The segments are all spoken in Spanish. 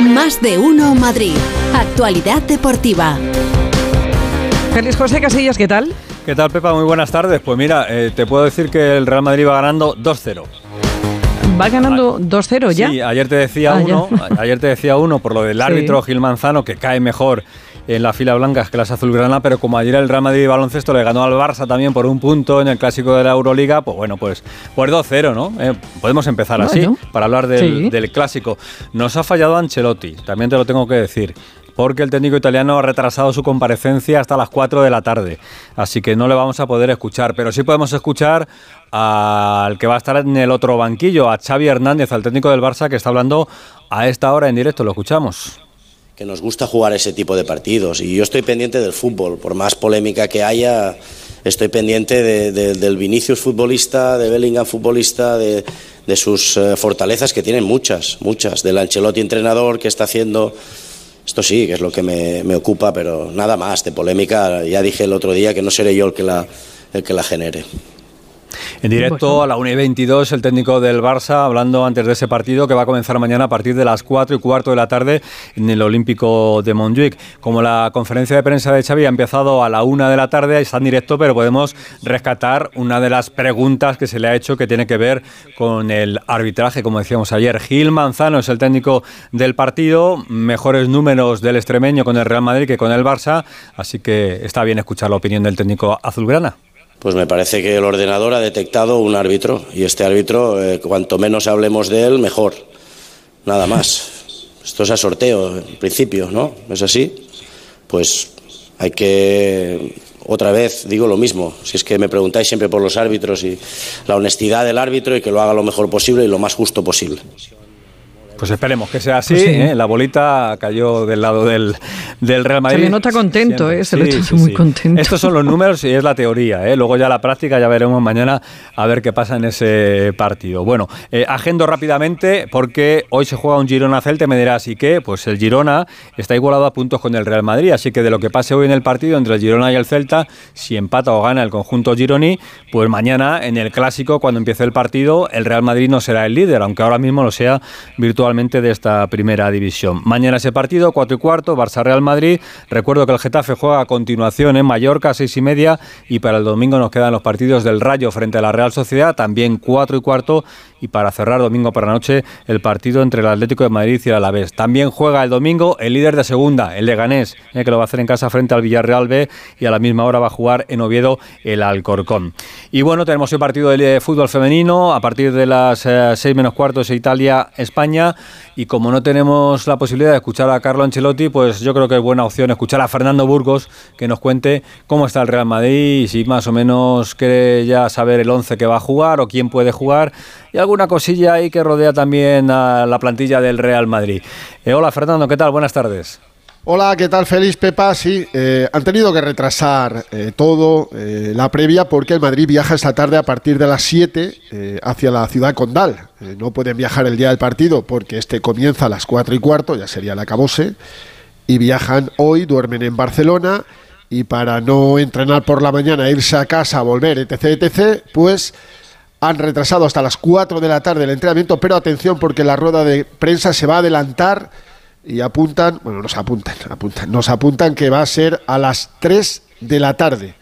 Más de uno Madrid. Actualidad deportiva. Feliz José Casillas, ¿qué tal? ¿Qué tal, Pepa? Muy buenas tardes. Pues mira, eh, te puedo decir que el Real Madrid va ganando 2-0. Va ganando 2-0 ya. Sí, ayer te decía Ah, uno, ayer te decía uno por lo del Sí. árbitro Gil Manzano que cae mejor en la fila blanca que las azulgrana, pero como ayer el Real Madrid baloncesto le ganó al Barça también por un punto en el clásico de la Euroliga, pues bueno, pues, pues 2-0, ¿no? Eh, podemos empezar así para hablar del, Sí. del clásico. Nos ha fallado Ancelotti, también te lo tengo que decir. Porque el técnico italiano ha retrasado su comparecencia hasta las 4 de la tarde. Así que no le vamos a poder escuchar. Pero sí podemos escuchar al que va a estar en el otro banquillo, a Xavi Hernández, al técnico del Barça, que está hablando a esta hora en directo. Lo escuchamos. Que nos gusta jugar ese tipo de partidos. Y yo estoy pendiente del fútbol, por más polémica que haya, estoy pendiente de- de- del Vinicius futbolista, de Bellingham futbolista, de, de sus eh, fortalezas que tienen muchas, muchas, del Ancelotti entrenador que está haciendo. Esto sí, que es lo que me, me ocupa, pero nada más de polémica. Ya dije el otro día que no seré yo el que la, el que la genere. En directo Bueno. a la 1 y 22, el técnico del Barça hablando antes de ese partido que va a comenzar mañana a partir de las 4 y cuarto de la tarde en el Olímpico de Montjuic. Como la conferencia de prensa de Xavi ha empezado a la 1 de la tarde, está en directo, pero podemos rescatar una de las preguntas que se le ha hecho que tiene que ver con el arbitraje, como decíamos ayer. Gil Manzano es el técnico del partido, mejores números del extremeño con el Real Madrid que con el Barça, así que está bien escuchar la opinión del técnico azulgrana. Pues me parece que el ordenador ha detectado un árbitro y este árbitro, eh, cuanto menos hablemos de él, mejor. Nada más. Esto es a sorteo, en principio, ¿no? ¿Es así? Pues hay que, otra vez, digo lo mismo. Si es que me preguntáis siempre por los árbitros y la honestidad del árbitro y que lo haga lo mejor posible y lo más justo posible. Pues esperemos que sea así. Pues sí. ¿eh? La bolita cayó del lado del, del Real Madrid. Se le nota contento. ¿eh? Se le nota muy contento. Estos son los números y es la teoría. ¿eh? Luego ya la práctica, ya veremos mañana a ver qué pasa en ese partido. Bueno, eh, agendo rápidamente porque hoy se juega un Girona-Celta. Me dirás, ¿y qué? Pues el Girona está igualado a puntos con el Real Madrid. Así que de lo que pase hoy en el partido entre el Girona y el Celta, si empata o gana el conjunto gironí, pues mañana en el clásico, cuando empiece el partido, el Real Madrid no será el líder, aunque ahora mismo lo sea virtualmente de esta primera división. Mañana ese partido, 4 y cuarto, Barça-Real Madrid. Recuerdo que el Getafe juega a continuación en Mallorca, 6 y media, y para el domingo nos quedan los partidos del Rayo frente a la Real Sociedad, también 4 y cuarto, y para cerrar domingo por la noche el partido entre el Atlético de Madrid y el Alavés. También juega el domingo el líder de segunda, el Leganés, eh, que lo va a hacer en casa frente al Villarreal B, y a la misma hora va a jugar en Oviedo el Alcorcón. Y bueno, tenemos el partido de eh, fútbol femenino a partir de las 6 menos cuartos Italia-España. Y como no tenemos la posibilidad de escuchar a Carlo Ancelotti, pues yo creo que es buena opción escuchar a Fernando Burgos que nos cuente cómo está el Real Madrid y si más o menos quiere ya saber el 11 que va a jugar o quién puede jugar alguna cosilla ahí que rodea también a la plantilla del Real Madrid. Eh, hola Fernando, ¿qué tal? Buenas tardes. Hola, ¿qué tal? Feliz Pepa. Sí, eh, han tenido que retrasar eh, todo, eh, la previa, porque el Madrid viaja esta tarde a partir de las 7 eh, hacia la ciudad condal. Eh, no pueden viajar el día del partido porque este comienza a las 4 y cuarto, ya sería el acabose. Y viajan hoy, duermen en Barcelona y para no entrenar por la mañana, irse a casa, volver, etc., etc., pues han retrasado hasta las 4 de la tarde el entrenamiento, pero atención porque la rueda de prensa se va a adelantar y apuntan, bueno, nos apuntan, apuntan, nos apuntan que va a ser a las 3 de la tarde.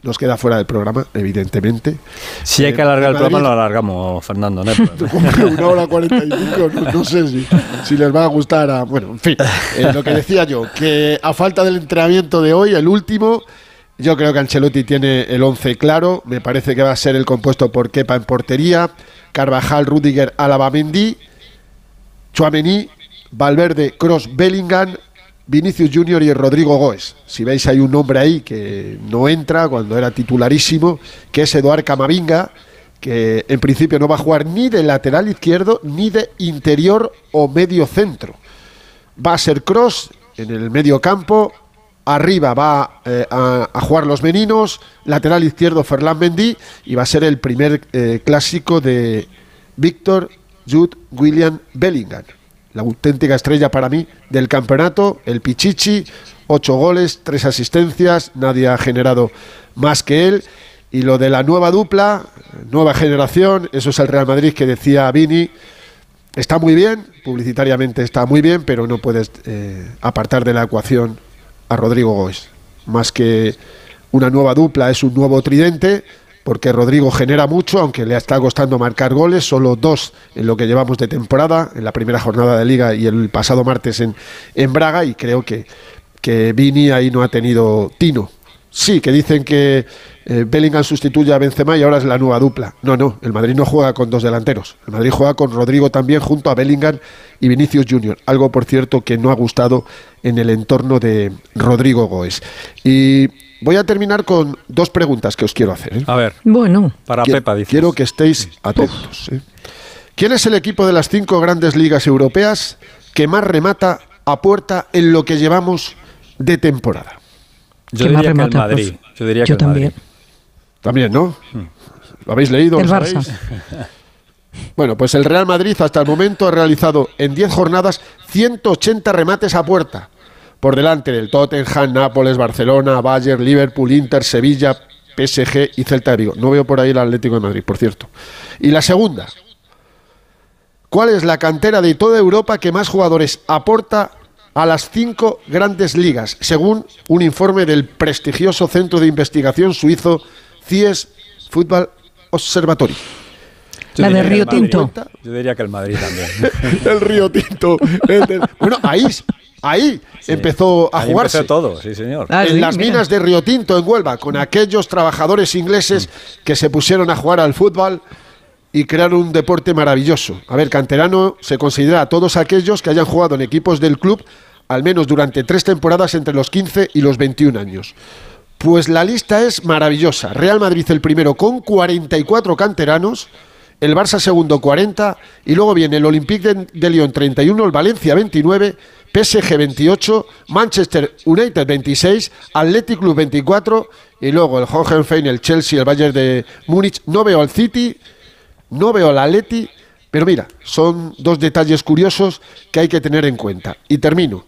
Nos queda fuera del programa, evidentemente. Si hay que Eh, alargar el programa, lo alargamos, Fernando. no una hora cuarenta y cinco, no, no sé si, si les va a gustar a... Bueno, en fin, eh, lo que decía yo, que a falta del entrenamiento de hoy, el último, yo creo que Ancelotti tiene el 11 claro, me parece que va a ser el compuesto por Kepa en portería, Carvajal, Rudiger, Alaba, Mendy, Chouameni, Valverde, Cross, Bellingham, Vinicius Junior y Rodrigo Goes. Si veis hay un nombre ahí que no entra cuando era titularísimo, que es Eduard Camavinga, que en principio no va a jugar ni de lateral izquierdo ni de interior o medio centro. Va a ser Cross en el medio campo, arriba va eh, a, jugar los meninos, lateral izquierdo Ferland Mendy y va a ser el primer eh, clásico de Víctor Jude William Bellingham la auténtica estrella para mí del campeonato, el Pichichi, ocho goles, tres asistencias, nadie ha generado más que él. Y lo de la nueva dupla, nueva generación, eso es el Real Madrid que decía Vini, está muy bien, publicitariamente está muy bien, pero no puedes eh, apartar de la ecuación a Rodrigo Goes. Más que una nueva dupla, es un nuevo tridente, porque Rodrigo genera mucho, aunque le está costando marcar goles, solo dos en lo que llevamos de temporada, en la primera jornada de liga y el pasado martes en, en Braga, y creo que, que Vini ahí no ha tenido tino. Sí, que dicen que eh, Bellingham sustituye a Benzema y ahora es la nueva dupla. No, no, el Madrid no juega con dos delanteros. El Madrid juega con Rodrigo también junto a Bellingham y Vinicius Junior. Algo, por cierto, que no ha gustado en el entorno de Rodrigo Goes. Y voy a terminar con dos preguntas que os quiero hacer. ¿eh? A ver. Bueno. Para Pepa, dice. Quiero que estéis atentos. ¿eh? ¿Quién es el equipo de las cinco grandes ligas europeas que más remata a puerta en lo que llevamos de temporada? Yo diría que el Madrid. Yo diría que el también. Madrid. También, ¿no? ¿Lo habéis leído? El ¿Lo Barça. sabéis? Bueno, pues el Real Madrid hasta el momento ha realizado en 10 jornadas 180 remates a puerta. Por delante del Tottenham, Nápoles, Barcelona, Bayern, Liverpool, Inter, Sevilla, PSG y Celta de Vigo. No veo por ahí el Atlético de Madrid, por cierto. Y la segunda. ¿Cuál es la cantera de toda Europa que más jugadores aporta a las cinco grandes ligas, según un informe del prestigioso centro de investigación suizo CIES Football Observatory? Yo La de Río. Tinto. Yo diría que el Madrid también. el Río Tinto. el Bueno, ahí, ahí empezó a Ahí jugarse. empezó todo, sí, señor. Ah, en sí, las mira. minas de Río Tinto, en Huelva, con aquellos trabajadores ingleses que se pusieron a jugar al fútbol y crearon un deporte maravilloso. A ver, canterano se considera a todos aquellos que hayan jugado en equipos del club al menos durante tres temporadas entre los 15 y los 21 años. Pues la lista es maravillosa. Real Madrid el primero con 44 canteranos, el Barça segundo 40 y luego viene el Olympique de, de Lyon 31, el Valencia 29, PSG 28, Manchester United 26, Athletic Club 24 y luego el Hohenheim, el Chelsea, el Bayern de Múnich. No veo al City, no veo al Atleti, pero mira, son dos detalles curiosos que hay que tener en cuenta. Y termino.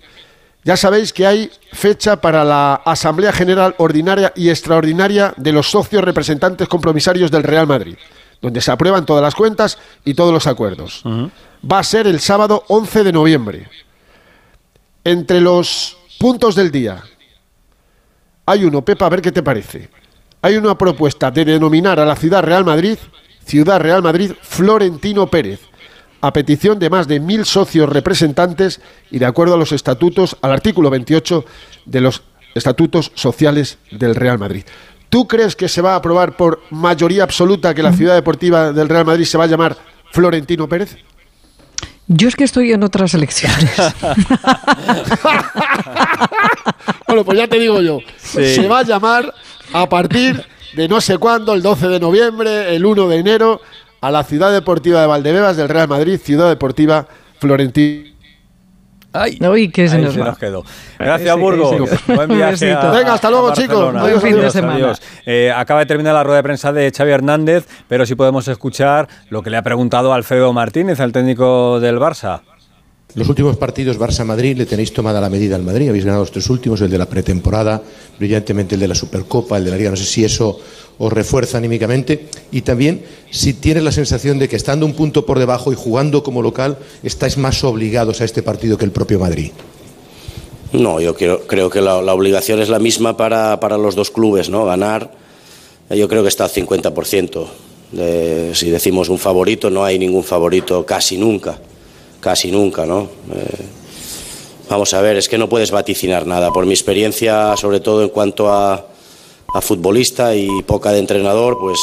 Ya sabéis que hay fecha para la Asamblea General Ordinaria y Extraordinaria de los socios representantes compromisarios del Real Madrid, donde se aprueban todas las cuentas y todos los acuerdos. Va a ser el sábado 11 de noviembre. Entre los puntos del día, hay uno, Pepa, a ver qué te parece. Hay una propuesta de denominar a la ciudad Real Madrid, Ciudad Real Madrid Florentino Pérez, a petición de más de mil socios representantes y de acuerdo a los estatutos, al artículo 28 de los estatutos sociales del Real Madrid. ¿Tú crees que se va a aprobar por mayoría absoluta que la ciudad deportiva del Real Madrid se va a llamar Florentino Pérez? Yo es que estoy en otras elecciones. Bueno, pues ya te digo yo. Sí. Se va a llamar a partir de no sé cuándo, el 12 de noviembre, el 1 de enero, a la Ciudad Deportiva de Valdebebas del Real Madrid, Ciudad Deportiva Florentino. Ay, Uy, que se nos se nos quedó. Gracias, Sí, Burgos. sí. Buen viaje. a- Venga, hasta luego, chicos. Buen Adiós, fin de adiós. semana. Adiós. Eh, acaba de terminar la rueda de prensa de Xavi Hernández, pero sí podemos escuchar lo que le ha preguntado Alfredo Martínez, el técnico del Barça. Los últimos partidos Barça-Madrid le tenéis tomada la medida al Madrid, habéis ganado los tres últimos, el de la pretemporada, brillantemente el de la Supercopa, el de la Liga, no sé si eso os refuerza anímicamente y también si tienes la sensación de que estando un punto por debajo y jugando como local estáis más obligados a este partido que el propio Madrid. No, yo creo, que la, la obligación es la misma para, para los dos clubes, ¿no? Ganar, eh, yo creo que está al 50%. De- si decimos un favorito, no hay ningún favorito casi nunca, casi nunca, ¿no? Eh, vamos a ver, es que no puedes vaticinar nada. Por mi experiencia, sobre todo en cuanto a, a futbolista y poca de entrenador, pues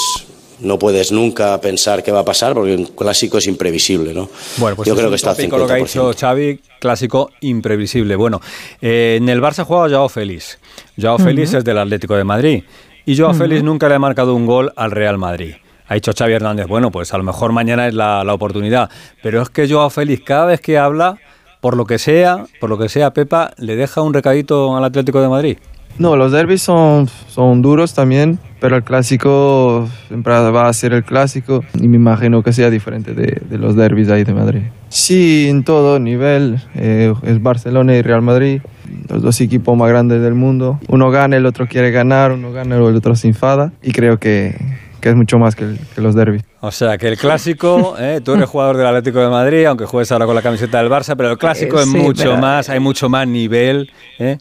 no puedes nunca pensar qué va a pasar porque un clásico es imprevisible, ¿no? Bueno, pues yo creo que está al tópico lo que ha dicho 50%. Xavi, clásico imprevisible. Bueno, eh, en el Barça juega Joao Félix. Joao Félix es del Atlético de Madrid. Y Joao Félix nunca le ha marcado un gol al Real Madrid. Ha dicho Xavi Hernández, bueno, pues a lo mejor mañana es la, la oportunidad. Pero es que Joao Félix cada vez que habla, por lo que sea, por lo que sea, Pepa, le deja un recadito al Atlético de Madrid. No, los derbis son, son duros también, pero el clásico siempre va a ser el clásico y me imagino que sea diferente de, de los derbis ahí de Madrid. Sí, en todo nivel, eh, es Barcelona y Real Madrid, los dos equipos más grandes del mundo. Uno gana, el otro quiere ganar, uno gana, el otro se enfada y creo que, que es mucho más que, los derbis. O sea, que el clásico, ¿eh? tú eres jugador del Atlético de Madrid, aunque juegues ahora con la camiseta del Barça, pero el clásico es mucho más, hay mucho más nivel. ¿eh?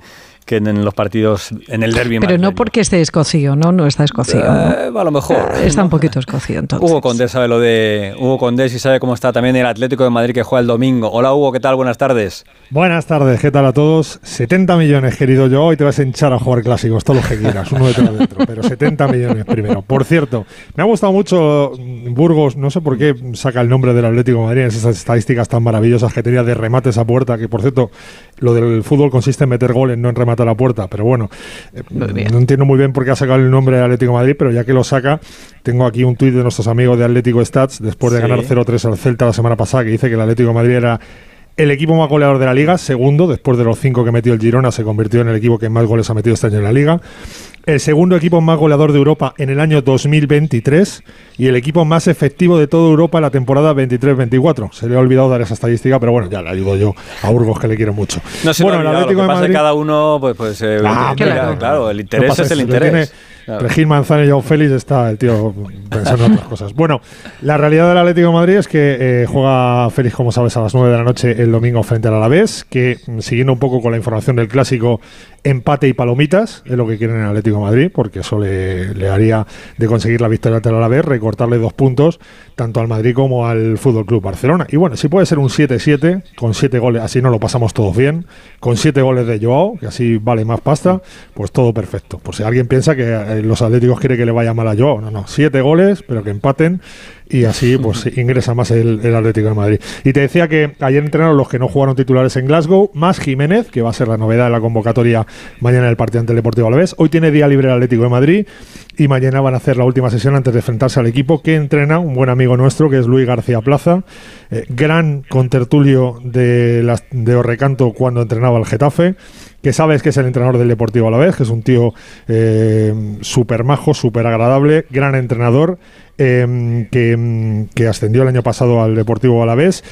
Que en los partidos, en el derby. Pero no porque esté escocido, ¿no? No está escocido. Eh, a lo mejor. Está un poquito escocido entonces. Hugo Condés sabe lo de Hugo Condés y sabe cómo está también el Atlético de Madrid que juega el domingo. Hola Hugo, ¿qué tal? Buenas tardes. Buenas tardes, ¿qué tal a todos? 70 millones, querido yo, hoy te vas a hinchar a jugar clásicos, todos los que quieras, uno detrás de otro, pero 70 millones primero. Por cierto, me ha gustado mucho Burgos, no sé por qué saca el nombre del Atlético de Madrid, esas estadísticas tan maravillosas que tenía de remates a puerta, que por cierto, lo del fútbol consiste en meter goles, no en a puerta, pero bueno bueno, eh, no entiendo muy bien por qué ha sacado el nombre de Atlético Madrid, pero ya que lo saca, tengo aquí un tuit de nuestros amigos de Atlético Stats, después de ganar 0-3 al Celta la semana pasada, que dice que el Atlético Madrid era el equipo más goleador de la liga, segundo, después de los cinco que metió el Girona, se convirtió en el equipo que más goles ha metido este año en la liga. El segundo equipo más goleador de Europa en el año 2023 y el equipo más efectivo de toda Europa en la temporada 23-24. Se le ha olvidado dar esa estadística, pero bueno, ya le ayudo yo a Burgos, que le quiero mucho. No bueno, el Atlético de Madrid... cada uno, pues, pues eh, ah, claro. el interés es el interés. Regil Manzano y Joao Félix está el tío pensando en otras cosas. Bueno, la realidad del Atlético Madrid es que eh, juega Félix, como sabes, a las 9 de la noche el domingo frente al Alavés, que mm, siguiendo un poco con la información del clásico, empate y palomitas es lo que quieren el Atlético Madrid, porque eso le, haría de conseguir la victoria el Alavés, recortarle dos puntos tanto al Madrid como al Fútbol Club Barcelona. Y bueno, si puede ser un 7-7 con 7 goles, así no lo pasamos todos bien, con 7 goles de Joao, que así vale más pasta, pues todo perfecto. Por si alguien piensa que eh, los Atléticos quiere que le vaya mal a Joao, no, no, 7 goles, pero que empaten y así pues ingresa más el, Atlético de Madrid. Y te decía que ayer entrenaron los que no jugaron titulares en Glasgow, más Jiménez, que va a ser la novedad de la convocatoria mañana en el partido ante el Deportivo Alavés. Hoy tiene día libre el Atlético de Madrid y mañana van a hacer la última sesión antes de enfrentarse al equipo que entrena un buen amigo nuestro que es Luis García Plaza, eh, gran contertulio de, de Orrecanto cuando entrenaba el Getafe que sabes que es el entrenador del Deportivo a la vez, que es un tío eh, súper majo, súper agradable, gran entrenador, eh, que, que, ascendió el año pasado al Deportivo Alavés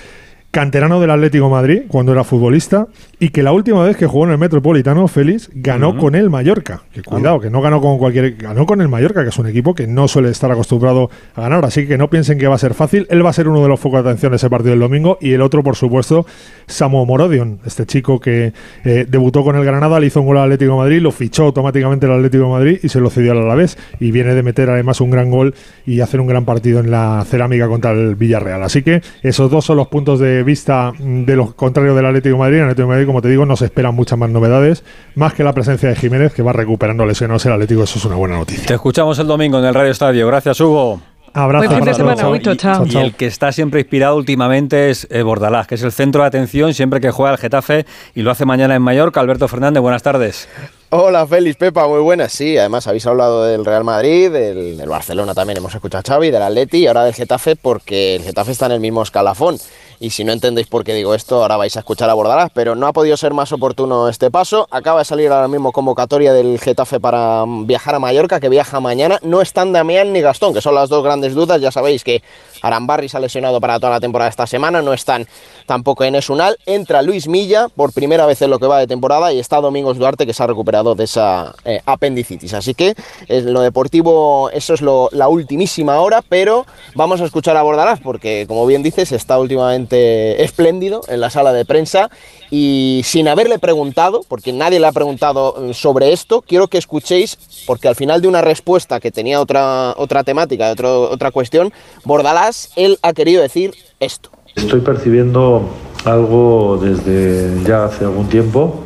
canterano del Atlético Madrid cuando era futbolista y que la última vez que jugó en el Metropolitano, Félix, ganó con el Mallorca. Que cuidado, que no ganó con cualquier. Ganó con el Mallorca, que es un equipo que no suele estar acostumbrado a ganar. Así que no piensen que va a ser fácil. Él va a ser uno de los focos de atención de ese partido del domingo. Y el otro, por supuesto, Samu Morodion, este chico que eh, debutó con el Granada, le hizo un gol al Atlético de Madrid, lo fichó automáticamente el Atlético de Madrid y se lo cedió al Alavés. Y viene de meter además un gran gol y hacer un gran partido en la cerámica contra el Villarreal. Así que esos dos son los puntos de vista de lo contrario del Atlético de Madrid. En el Atlético de Madrid, como te digo, no se esperan muchas más novedades, más que la presencia de Jiménez, que va recuperando lesiones el Atlético. Eso es una buena noticia. Te escuchamos el domingo en el Radio Estadio. Gracias, Hugo. Abrazo. Buen fin de semana, chao. Y, el que está siempre inspirado últimamente es eh, Bordalás, que es el centro de atención siempre que juega el Getafe y lo hace mañana en Mallorca. Alberto Fernández, buenas tardes. Hola Félix, Pepa, muy buenas. Sí, además habéis hablado del Real Madrid, del, del Barcelona también hemos escuchado a Xavi, del Atleti y ahora del Getafe porque el Getafe está en el mismo escalafón y si no entendéis por qué digo esto, ahora vais a escuchar a Bordalás, pero no ha podido ser más oportuno este paso. Acaba de salir ahora mismo convocatoria del Getafe para mm, viajar a Mallorca, que viaja mañana. No están Damián ni Gastón, que son las dos grandes dudas. Ya sabéis que Arambarri se ha lesionado para toda la temporada esta semana, no están tampoco en Esunal. Entra Luis Milla por primera vez en lo que va de temporada y está Domingos Duarte, que se ha recuperado de esa eh, apendicitis. Así que en lo deportivo, eso es la ultimísima hora, pero vamos a escuchar a Bordalás, porque como bien dices, está últimamente espléndido en la sala de prensa y sin haberle preguntado, porque nadie le ha preguntado mm, sobre esto, quiero que escuchéis, porque al final de una respuesta que tenía otra, otra temática, otra cuestión, Bordalás, él ha querido decir esto. Estoy percibiendo algo desde ya hace algún tiempo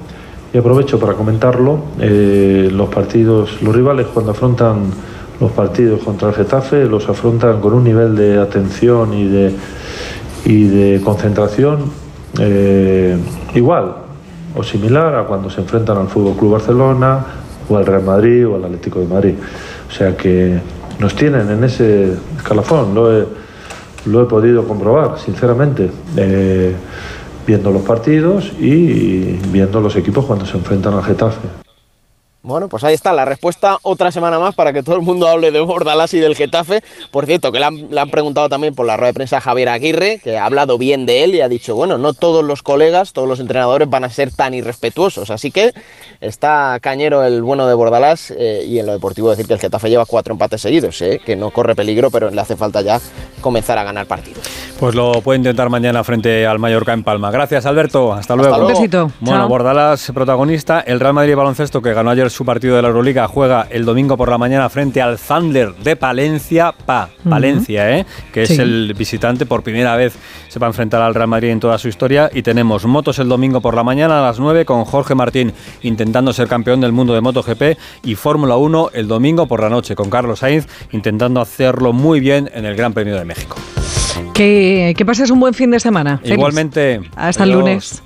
y aprovecho para comentarlo. Eh, los partidos, los rivales cuando afrontan los partidos contra el Getafe los afrontan con un nivel de atención y de y de concentración eh, igual o similar a cuando se enfrentan al Fútbol Club Barcelona o al Real Madrid o al Atlético de Madrid. O sea que nos tienen en ese escalafón, lo he, lo he podido comprobar, sinceramente, eh, viendo los partidos y viendo los equipos cuando se enfrentan al Getafe. Bueno, pues ahí está la respuesta otra semana más para que todo el mundo hable de Bordalás y del Getafe. Por cierto, que le han, le han, preguntado también por la rueda de prensa a Javier Aguirre, que ha hablado bien de él y ha dicho, bueno, no todos los colegas, todos los entrenadores van a ser tan irrespetuosos. Así que está cañero el bueno de Bordalás eh, y en lo deportivo decir que el Getafe lleva cuatro empates seguidos, eh, que no corre peligro, pero le hace falta ya comenzar a ganar partidos. Pues lo puede intentar mañana frente al Mallorca en Palma. Gracias, Alberto. Hasta luego. Hasta luego. Un besito. Bueno, Chao. Bordalás protagonista. El Real Madrid baloncesto que ganó ayer su partido de la Euroliga juega el domingo por la mañana frente al Thunder de Palencia, pa, Palencia, ¿eh? que es el visitante por primera vez se va a enfrentar al Real Madrid en toda su historia y tenemos motos el domingo por la mañana a las 9 con Jorge Martín intentando ser campeón del mundo de MotoGP y Fórmula 1 el domingo por la noche con Carlos Sainz intentando hacerlo muy bien en el Gran Premio de México. Que, que pases un buen fin de semana. Igualmente. Hasta el lunes.